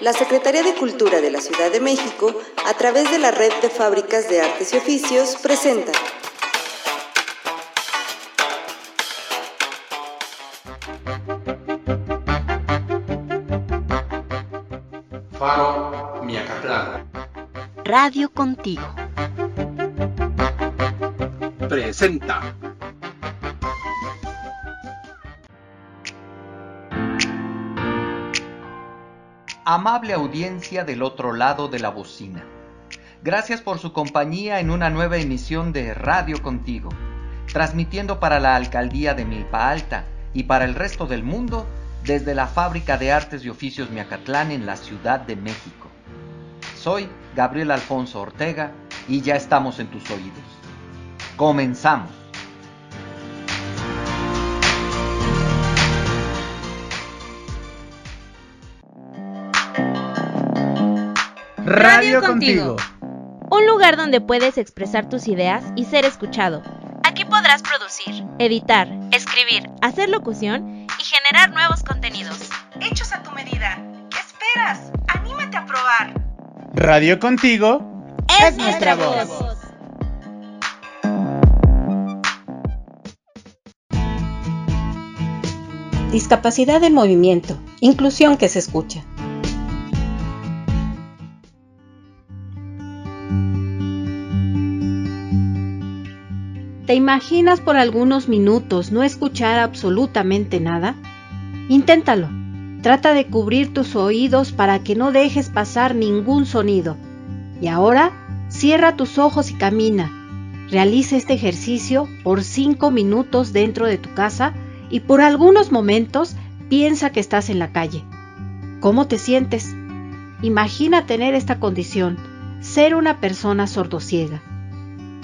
la Secretaría de Cultura de la Ciudad de México, a través de la Red de Fábricas de Artes y Oficios, presenta Faro Miacatlán. Radio Contigo. Presenta. Amable audiencia del otro lado de la bocina. Gracias por su compañía en una nueva emisión de Radio Contigo, transmitiendo para la Alcaldía de Milpa Alta y para el resto del mundo desde la Fábrica de Artes y Oficios Miacatlán en la Ciudad de México. Soy Gabriel Alfonso Ortega y ya estamos en tus oídos. Comenzamos. Radio Contigo. Un lugar donde puedes expresar tus ideas y ser escuchado. Aquí podrás producir, editar, escribir, hacer locución y generar nuevos contenidos. Hechos a tu medida. ¿Qué esperas? Anímate a probar. Radio Contigo es nuestra voz. Discapacidad en movimiento. Inclusión que se escucha. ¿Te imaginas por algunos minutos no escuchar absolutamente nada? Inténtalo. Trata de cubrir tus oídos para que no dejes pasar ningún sonido. Y ahora, cierra tus ojos y camina. Realiza este ejercicio por 5 minutos dentro de tu casa y por algunos momentos piensa que estás en la calle. ¿Cómo te sientes? Imagina tener esta condición, ser una persona sordociega.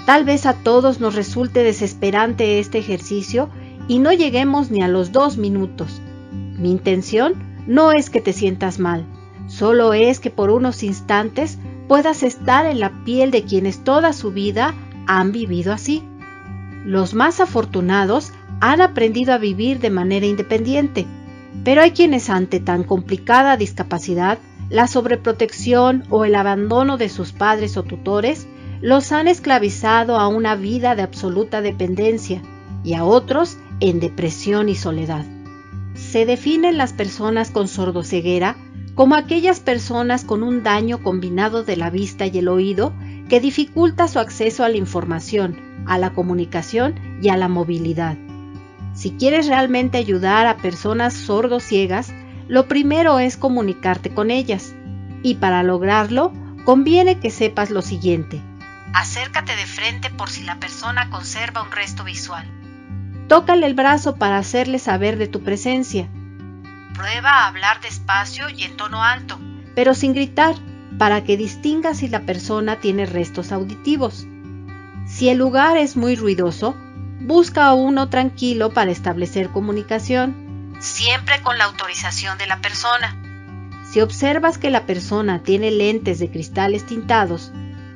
Tal vez a todos nos resulte desesperante este ejercicio y no lleguemos ni a los dos minutos. Mi intención no es que te sientas mal, solo es que por unos instantes puedas estar en la piel de quienes toda su vida han vivido así. Los más afortunados han aprendido a vivir de manera independiente, pero hay quienes ante tan complicada discapacidad, la sobreprotección o el abandono de sus padres o tutores los han esclavizado a una vida de absoluta dependencia y a otros en depresión y soledad. Se definen las personas con sordoceguera como aquellas personas con un daño combinado de la vista y el oído que dificulta su acceso a la información, a la comunicación y a la movilidad. Si quieres realmente ayudar a personas sordociegas, lo primero es comunicarte con ellas. Y para lograrlo, conviene que sepas lo siguiente. Acércate de frente por si la persona conserva un resto visual. Tócale el brazo para hacerle saber de tu presencia. Prueba a hablar despacio y en tono alto, pero sin gritar, para que distinga si la persona tiene restos auditivos. Si el lugar es muy ruidoso, busca a uno tranquilo para establecer comunicación, siempre con la autorización de la persona. Si observas que la persona tiene lentes de cristales tintados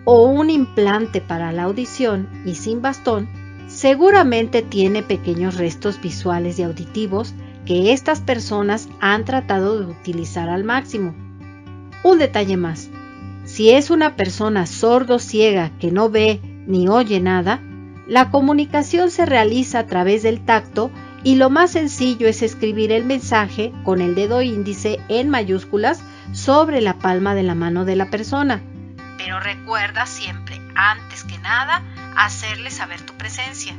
o un implante para la audición y sin bastón, seguramente tiene pequeños restos visuales y auditivos que estas personas han tratado de utilizar al máximo. Un detalle más, si es una persona sordo ciega que no ve ni oye nada, la comunicación se realiza a través del tacto y lo más sencillo es escribir el mensaje con el dedo índice en mayúsculas sobre la palma de la mano de la persona pero recuerda siempre, antes que nada, hacerle saber tu presencia.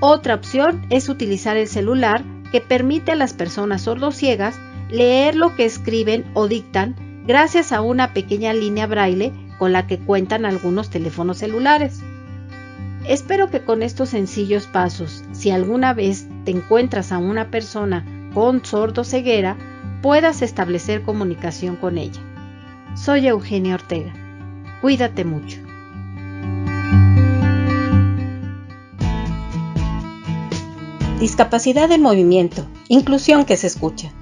Otra opción es utilizar el celular que permite a las personas sordociegas leer lo que escriben o dictan gracias a una pequeña línea braille con la que cuentan algunos teléfonos celulares. Espero que con estos sencillos pasos, si alguna vez te encuentras a una persona con sordoceguera, puedas establecer comunicación con ella. Soy Eugenia Ortega. Cuídate mucho. Discapacidad en movimiento. Inclusión que se escucha.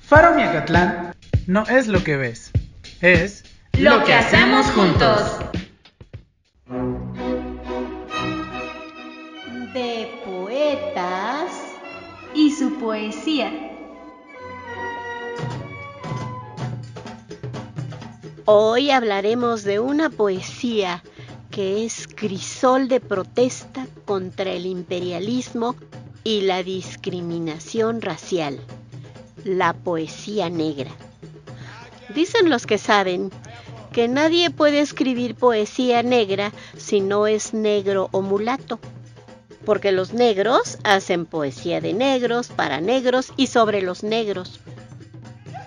Faro Miacatlán no es lo que ves, es lo que hacemos juntos. De poetas y su poesía. Hoy hablaremos de una poesía que es crisol de protesta contra el imperialismo y la discriminación racial, la poesía negra. Dicen los que saben que nadie puede escribir poesía negra si no es negro o mulato, porque los negros hacen poesía de negros, para negros y sobre los negros.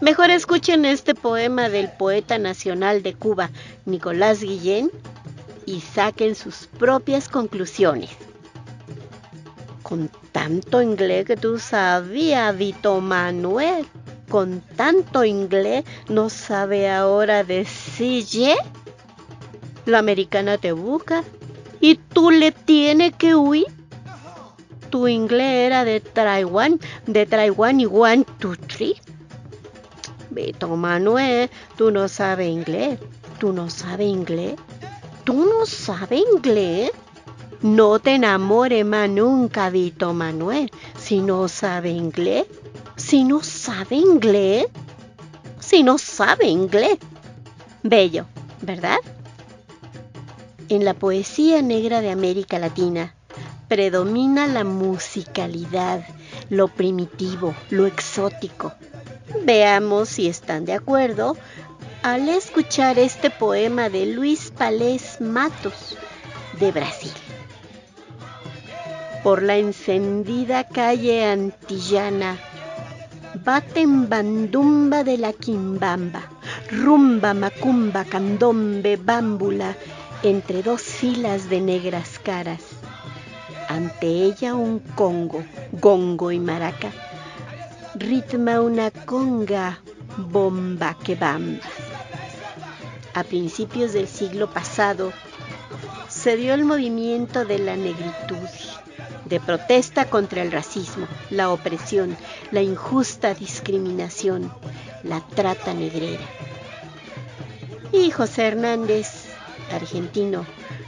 Mejor escuchen este poema del poeta nacional de Cuba, Nicolás Guillén, y saquen sus propias conclusiones. Con tanto inglés que tú sabías, Vito Manuel, con tanto inglés no sabe ahora decir La americana te busca y tú le tienes que huir. Tu inglés era de Taiwán, de Taiwán y one, two, three. Vito Manuel, tú no sabes inglés. ¿Tú no sabes inglés? ¿Tú no sabes inglés? No te enamores más nunca, Vito Manuel, si no sabe inglés. Si no sabe inglés. Si no sabe inglés. Bello, ¿verdad? En la poesía negra de América Latina predomina la musicalidad, lo primitivo, lo exótico. Veamos si están de acuerdo al escuchar este poema de Luis Palés Matos de Brasil. Por la encendida calle antillana, baten bandumba de la quimbamba, rumba, macumba, candombe, bámbula, entre dos filas de negras caras. Ante ella un congo, gongo y maraca ritma una conga bomba que bamba. A principios del siglo pasado se dio el movimiento de la negritud, de protesta contra el racismo, la opresión, la injusta discriminación, la trata negrera. Y José Hernández, argentino,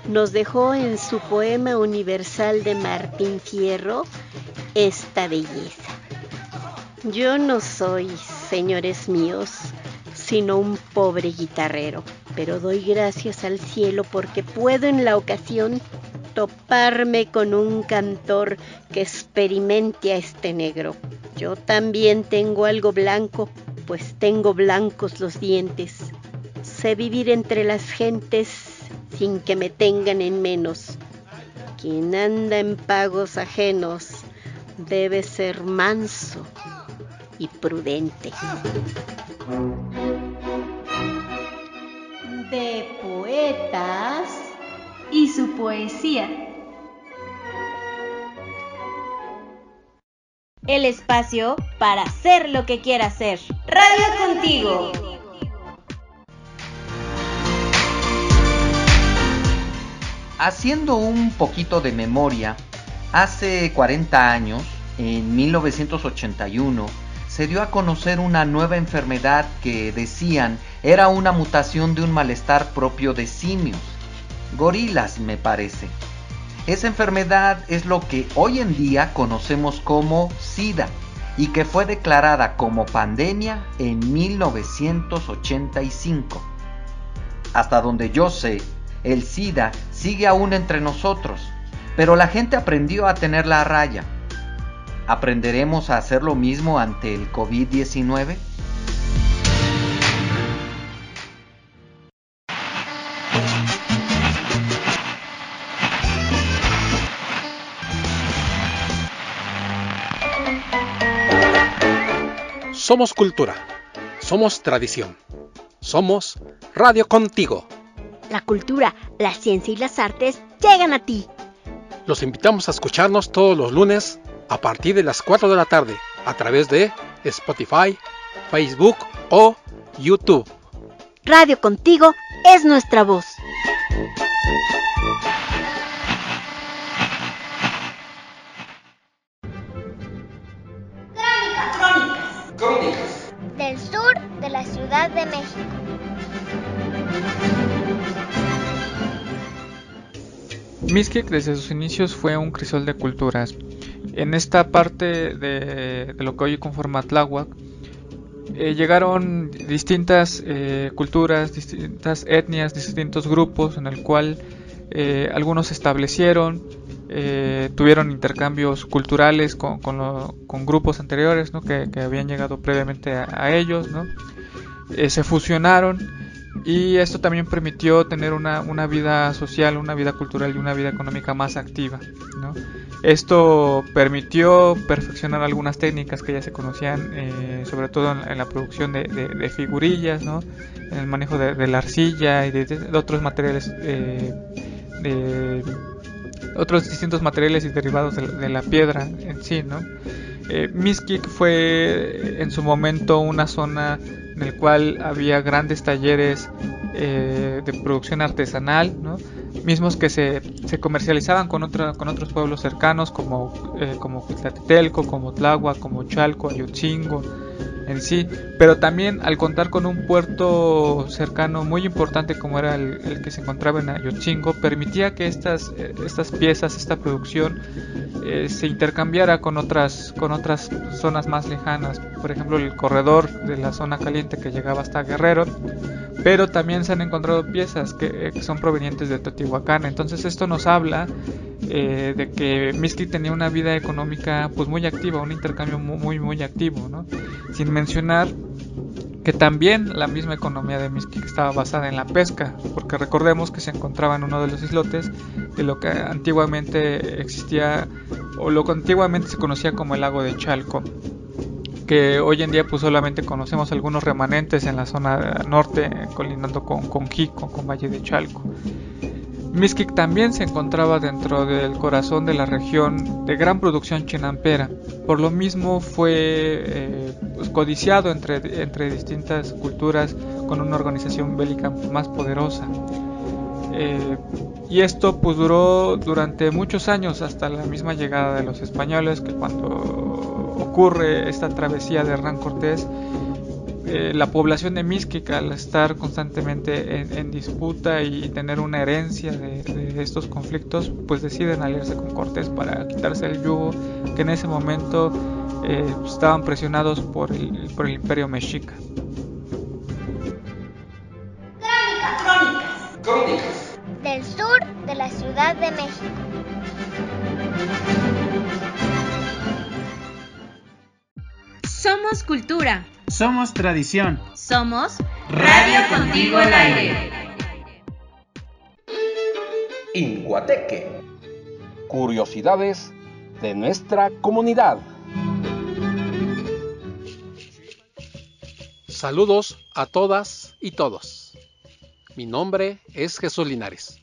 nos dejó en su poema universal de Martín Fierro esta belleza. Yo no soy, señores míos, sino un pobre guitarrero, pero doy gracias al cielo porque puedo en la ocasión toparme con un cantor que experimente a este negro. Yo también tengo algo blanco, pues tengo blancos los dientes. Sé vivir entre las gentes sin que me tengan en menos. Quien anda en pagos ajenos debe ser manso y prudente. De poetas y su poesía. El espacio para hacer lo que quiera hacer. Radio contigo. Haciendo un poquito de memoria, hace 40 años, en 1981, se dio a conocer una nueva enfermedad que decían era una mutación de un malestar propio de simios, gorilas me parece. Esa enfermedad es lo que hoy en día conocemos como SIDA y que fue declarada como pandemia en 1985. Hasta donde yo sé, el SIDA sigue aún entre nosotros, pero la gente aprendió a tenerla a raya ¿Aprenderemos a hacer lo mismo ante el COVID-19? Somos cultura, somos tradición, somos Radio Contigo. La cultura, la ciencia y las artes llegan a ti. Los invitamos a escucharnos todos los lunes a partir de las 4 de la tarde a través de Spotify, Facebook o YouTube. Radio Contigo es nuestra voz. Crónicas. Crónicas. Del sur de la Ciudad de México. Mixquic desde sus inicios fue un crisol de culturas. En esta parte de, lo que hoy conforma Tláhuac, eh, llegaron distintas eh, culturas, distintas etnias, distintos grupos en el cual eh, algunos se establecieron, tuvieron intercambios culturales con, grupos anteriores que, habían llegado previamente a, ellos, se fusionaron y esto también permitió tener una, vida social, una vida cultural y una vida económica más activa. Esto permitió perfeccionar algunas técnicas que ya se conocían, eh, sobre todo en, la producción de, figurillas, en el manejo de, la arcilla y de, otros materiales, eh, de otros distintos materiales y derivados de, la piedra en sí. ¿no? Eh, Miskik fue en su momento una zona en el cual había grandes talleres eh, de producción artesanal, mismos que se, se comercializaban con, otra, con otros pueblos cercanos como, eh, como como Tláhuac, como Chalco, Ayotzingo, en sí, pero también al contar con un puerto cercano muy importante como era el, que se encontraba en Ayotzingo, permitía que estas, eh, estas piezas, esta producción eh, se intercambiara con otras, con otras zonas más lejanas, por ejemplo el corredor de la zona caliente que llegaba hasta Guerrero, pero también se han encontrado piezas que, eh, son provenientes de Teotihuacán, entonces esto nos habla de que Miski tenía una vida económica pues muy activa, un intercambio muy muy, activo, ¿no? sin mencionar que también la misma economía de Mixquic estaba basada en la pesca, porque recordemos que se encontraba en uno de los islotes de lo que antiguamente existía o lo que antiguamente se conocía como el lago de Chalco, que hoy en día pues solamente conocemos algunos remanentes en la zona norte colindando con, con Jico, con Valle de Chalco. Mixquic también se encontraba dentro del corazón de la región de gran producción chinampera, por lo mismo fue eh, pues, codiciado entre, entre distintas culturas con una organización bélica más poderosa. Eh, y esto pues duró durante muchos años hasta la misma llegada de los españoles que cuando ocurre esta travesía de Hernán Cortés eh, la población de Mixquic al estar constantemente en, disputa y tener una herencia de, estos conflictos, pues deciden aliarse con Cortés para quitarse el yugo que en ese momento eh, estaban presionados por el, por el imperio mexica. Crónicas. Crónicas. Del sur de la Ciudad de México. Somos cultura. Somos tradición. Somos Radio Contigo al Aire. Inguateque. Curiosidades de nuestra comunidad. Saludos a todas y todos. Mi nombre es Jesús Linares.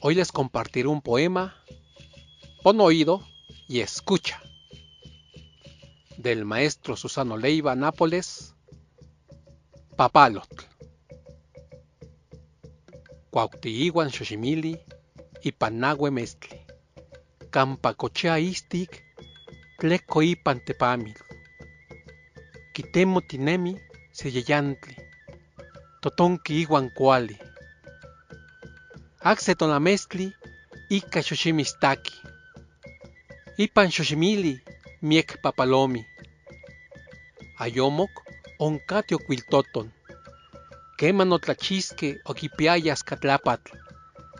Hoy les compartiré un poema. Pon oído y escucha del maestro Susano Leiva Nápoles, Papalotl. Cuauhtiiguan Xochimili y Panagüe Mestli. Campacochea istic, tleco ipan tepamil. Quitemo tinemi seyeyantli. Totonki iguan cuali. Axetonamestli ika xochimistaki. Ipan xochimili miek papalomi. Ayomok oncatio quiltoton. Queman otlachisque oquipiayas catlapatl,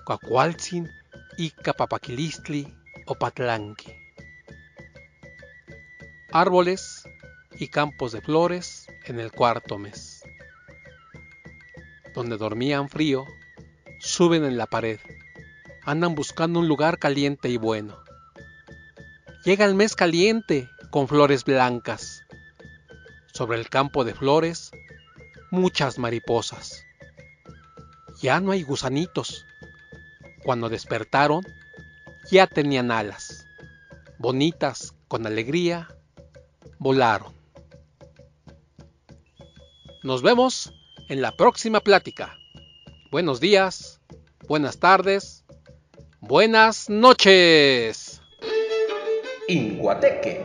cuacualtzin ica papaquilistli o patlanqui. Árboles y campos de flores en el cuarto mes. Donde dormían frío, suben en la pared, andan buscando un lugar caliente y bueno Llega el mes caliente con flores blancas. Sobre el campo de flores, muchas mariposas. Ya no hay gusanitos. Cuando despertaron, ya tenían alas. Bonitas, con alegría, volaron. Nos vemos en la próxima plática. Buenos días, buenas tardes, buenas noches. Inguateque.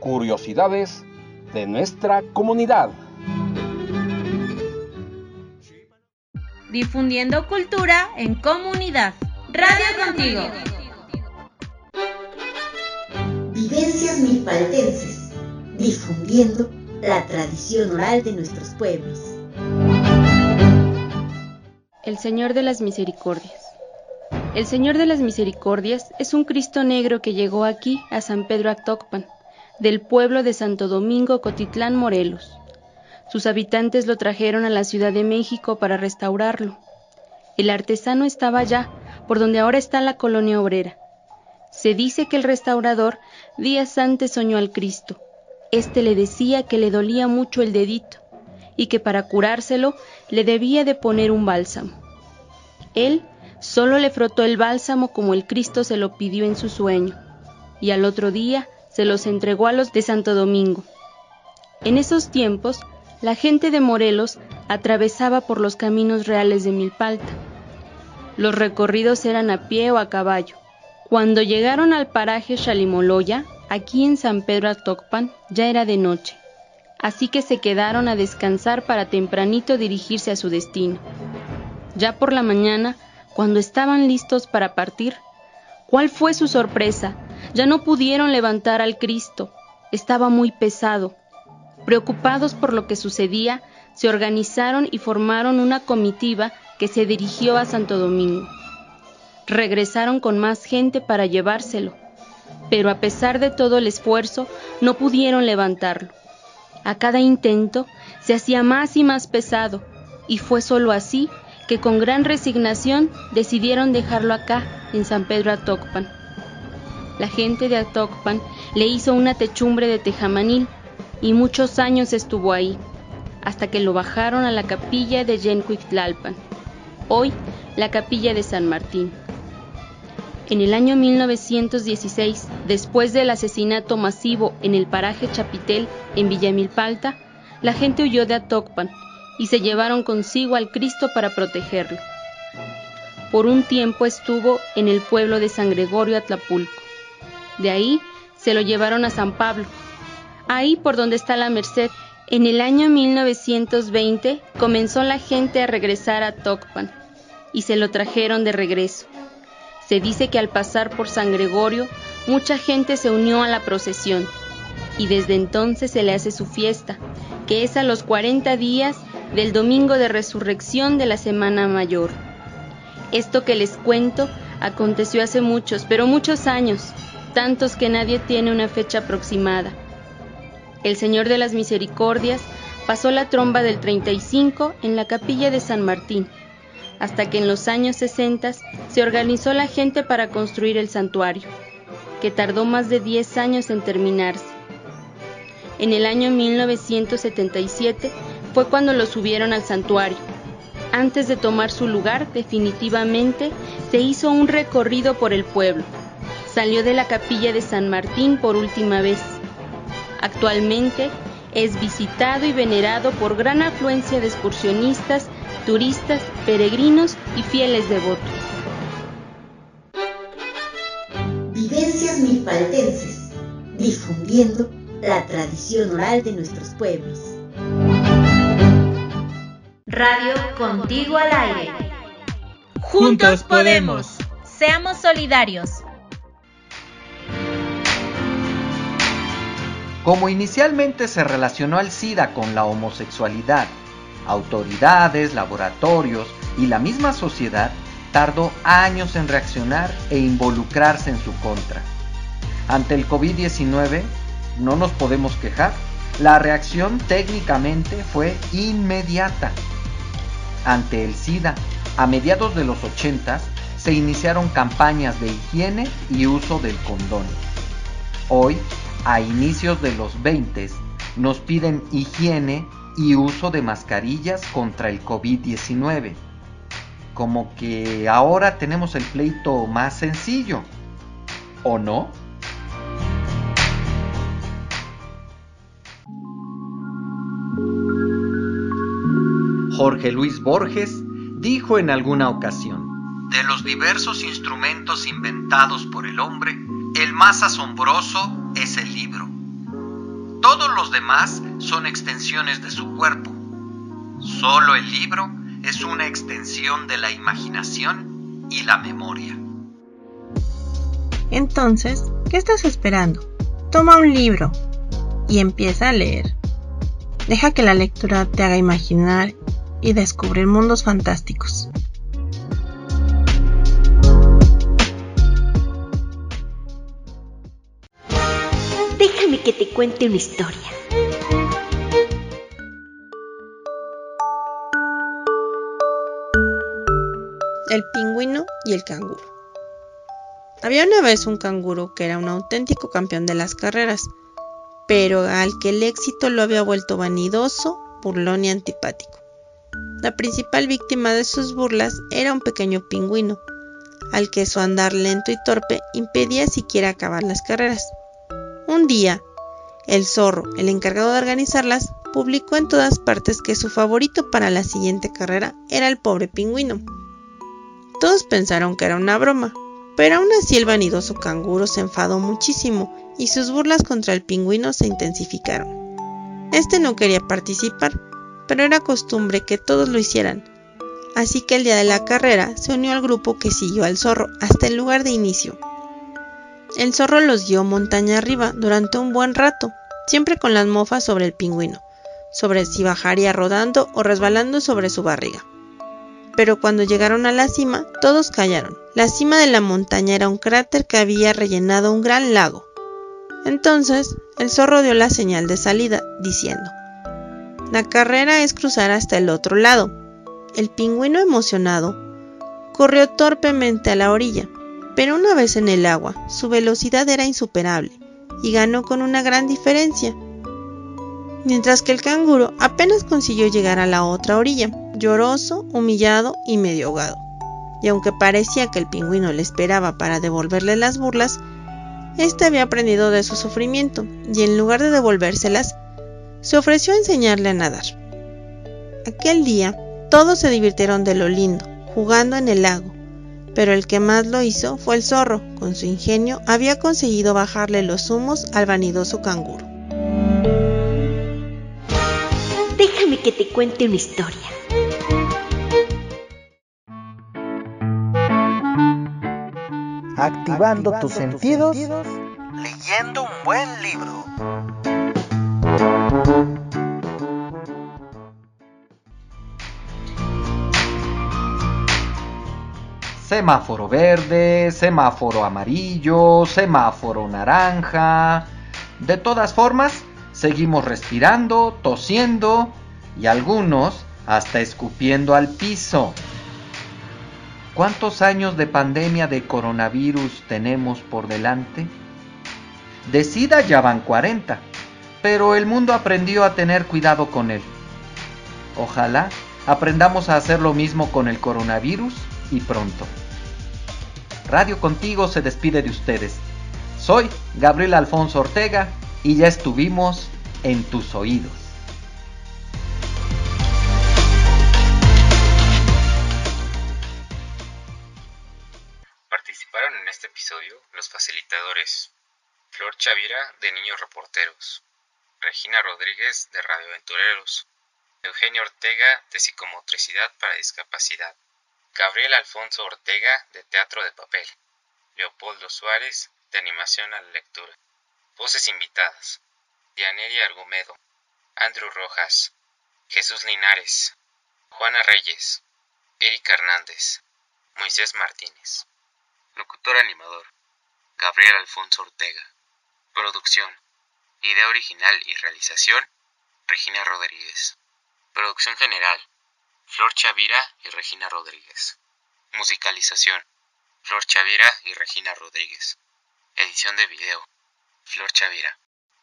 Curiosidades de nuestra comunidad. Difundiendo cultura en comunidad. Radio contigo. Vivencias milpaltenses. Difundiendo la tradición oral de nuestros pueblos. El Señor de las Misericordias. El Señor de las Misericordias es un Cristo negro que llegó aquí a San Pedro Actocpan, del pueblo de Santo Domingo Cotitlán, Morelos. Sus habitantes lo trajeron a la Ciudad de México para restaurarlo. El artesano estaba allá, por donde ahora está la colonia obrera. Se dice que el restaurador días antes soñó al Cristo. Este le decía que le dolía mucho el dedito y que para curárselo le debía de poner un bálsamo. Él solo le frotó el bálsamo como el Cristo se lo pidió en su sueño, y al otro día se los entregó a los de Santo Domingo. En esos tiempos, la gente de Morelos atravesaba por los caminos reales de Milpalta. Los recorridos eran a pie o a caballo. Cuando llegaron al paraje Chalimoloya, aquí en San Pedro Atocpan, ya era de noche así que se quedaron a descansar para tempranito dirigirse a su destino. Ya por la mañana, cuando estaban listos para partir, ¿cuál fue su sorpresa? Ya no pudieron levantar al Cristo, estaba muy pesado. Preocupados por lo que sucedía, se organizaron y formaron una comitiva que se dirigió a Santo Domingo. Regresaron con más gente para llevárselo, pero a pesar de todo el esfuerzo, no pudieron levantarlo. A cada intento se hacía más y más pesado, y fue sólo así que con gran resignación decidieron dejarlo acá, en San Pedro Atocpan. La gente de Atocpan le hizo una techumbre de tejamanil y muchos años estuvo ahí, hasta que lo bajaron a la capilla de Yencuictlalpan, hoy la capilla de San Martín. En el año 1916, después del asesinato masivo en el paraje Chapitel en Villamilpalta, la gente huyó de Atocpan y se llevaron consigo al Cristo para protegerlo. Por un tiempo estuvo en el pueblo de San Gregorio Atlapulco. De ahí se lo llevaron a San Pablo, ahí por donde está la Merced. En el año 1920 comenzó la gente a regresar a Tocpan y se lo trajeron de regreso. Se dice que al pasar por San Gregorio, mucha gente se unió a la procesión y desde entonces se le hace su fiesta, que es a los 40 días del domingo de resurrección de la Semana Mayor. Esto que les cuento aconteció hace muchos, pero muchos años, tantos que nadie tiene una fecha aproximada. El Señor de las Misericordias pasó la tromba del 35 en la capilla de San Martín hasta que en los años 60 se organizó la gente para construir el santuario, que tardó más de 10 años en terminarse. En el año 1977 fue cuando lo subieron al santuario. Antes de tomar su lugar definitivamente, se hizo un recorrido por el pueblo. Salió de la capilla de San Martín por última vez. Actualmente es visitado y venerado por gran afluencia de excursionistas turistas, peregrinos y fieles devotos. Vivencias milpaltenses, difundiendo la tradición oral de nuestros pueblos. Radio Contigo al aire. Juntos podemos. Seamos solidarios. Como inicialmente se relacionó al SIDA con la homosexualidad autoridades, laboratorios y la misma sociedad tardó años en reaccionar e involucrarse en su contra. Ante el COVID-19 no nos podemos quejar, la reacción técnicamente fue inmediata. Ante el SIDA, a mediados de los 80 se iniciaron campañas de higiene y uso del condón. Hoy, a inicios de los 20, nos piden higiene y uso de mascarillas contra el COVID-19. Como que ahora tenemos el pleito más sencillo, ¿o no? Jorge Luis Borges dijo en alguna ocasión, de los diversos instrumentos inventados por el hombre, el más asombroso. Todos los demás son extensiones de su cuerpo. Solo el libro es una extensión de la imaginación y la memoria. Entonces, ¿qué estás esperando? Toma un libro y empieza a leer. Deja que la lectura te haga imaginar y descubrir mundos fantásticos. Que te cuente una historia. El pingüino y el canguro. Había una vez un canguro que era un auténtico campeón de las carreras, pero al que el éxito lo había vuelto vanidoso, burlón y antipático. La principal víctima de sus burlas era un pequeño pingüino, al que su andar lento y torpe impedía siquiera acabar las carreras. Un día, el zorro, el encargado de organizarlas, publicó en todas partes que su favorito para la siguiente carrera era el pobre pingüino. Todos pensaron que era una broma, pero aún así el vanidoso canguro se enfadó muchísimo y sus burlas contra el pingüino se intensificaron. Este no quería participar, pero era costumbre que todos lo hicieran. Así que el día de la carrera se unió al grupo que siguió al zorro hasta el lugar de inicio. El zorro los guió montaña arriba durante un buen rato, siempre con las mofas sobre el pingüino, sobre si bajaría rodando o resbalando sobre su barriga. Pero cuando llegaron a la cima, todos callaron. La cima de la montaña era un cráter que había rellenado un gran lago. Entonces, el zorro dio la señal de salida, diciendo, La carrera es cruzar hasta el otro lado. El pingüino emocionado corrió torpemente a la orilla, pero una vez en el agua, su velocidad era insuperable y ganó con una gran diferencia. Mientras que el canguro apenas consiguió llegar a la otra orilla, lloroso, humillado y medio ahogado. Y aunque parecía que el pingüino le esperaba para devolverle las burlas, este había aprendido de su sufrimiento y en lugar de devolvérselas, se ofreció a enseñarle a nadar. Aquel día, todos se divirtieron de lo lindo, jugando en el lago, pero el que más lo hizo fue el zorro, con su ingenio había conseguido bajarle los humos al vanidoso canguro. Déjame que te cuente una historia. activando tus sentidos, Semáforo verde, semáforo amarillo, semáforo naranja. De todas formas, seguimos respirando, tosiendo y algunos hasta escupiendo al piso. ¿Cuántos años de pandemia de coronavirus tenemos por delante? De SIDA ya van 40, pero el mundo aprendió a tener cuidado con él. Ojalá aprendamos a hacer lo mismo con el coronavirus y pronto. Radio Contigo se despide de ustedes. Soy Gabriel Alfonso Ortega y ya estuvimos en tus oídos. los facilitadores. Flor Chavira, de Niños Reporteros. Regina Rodríguez, de Radio Aventureros. Eugenio Ortega, de Psicomotricidad para Discapacidad. Gabriel Alfonso Ortega, de Teatro de Papel. Leopoldo Suárez, de Animación a la Lectura. Voces invitadas. Dianeria Argumedo. Andrew Rojas. Jesús Linares. Juana Reyes. Erika Hernández. Moisés Martínez. Locutor animador. Gabriel Alfonso Ortega. Producción. Idea original y realización. Regina Rodríguez. Producción general. Flor Chavira y Regina Rodríguez. Musicalización. Flor Chavira y Regina Rodríguez. Edición de video. Flor Chavira.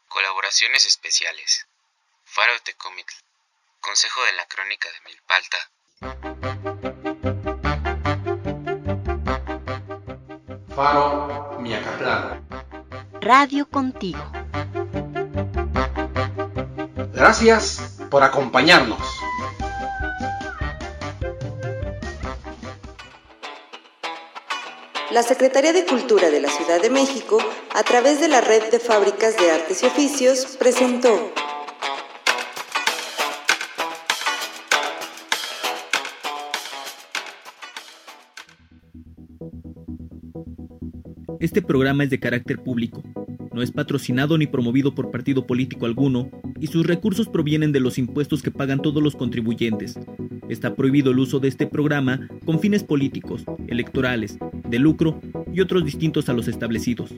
Colaboraciones especiales. Faro de Comic. Consejo de la Crónica de Milpalta. Faro Miacatlán. Radio contigo. Gracias por acompañarnos. La Secretaría de Cultura de la Ciudad de México, a través de la Red de Fábricas de Artes y Oficios, presentó Este programa es de carácter público. No es patrocinado ni promovido por partido político alguno y sus recursos provienen de los impuestos que pagan todos los contribuyentes. Está prohibido el uso de este programa con fines políticos, electorales, de lucro y otros distintos a los establecidos.